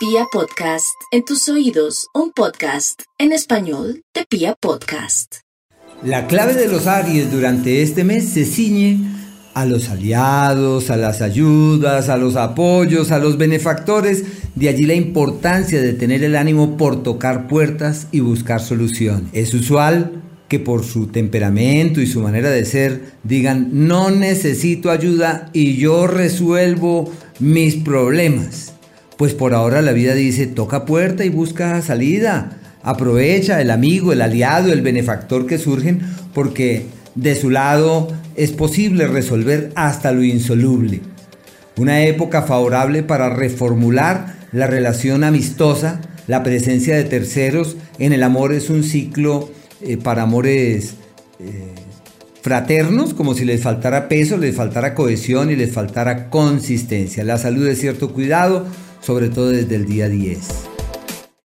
Pia Podcast, en tus oídos, un podcast en español de Pia Podcast. La clave de los Aries durante este mes se ciñe a los aliados, a las ayudas, a los apoyos, a los benefactores. De allí la importancia de tener el ánimo por tocar puertas y buscar solución. Es usual que por su temperamento y su manera de ser digan no necesito ayuda y yo resuelvo mis problemas. Pues por ahora la vida dice, toca puerta y busca salida. Aprovecha el amigo, el aliado, el benefactor que surgen porque de su lado es posible resolver hasta lo insoluble. Una época favorable para reformular la relación amistosa, la presencia de terceros en el amor es un ciclo eh, para amores eh, fraternos, como si les faltara peso, les faltara cohesión y les faltara consistencia. La salud es cierto cuidado, sobre todo desde el día 10.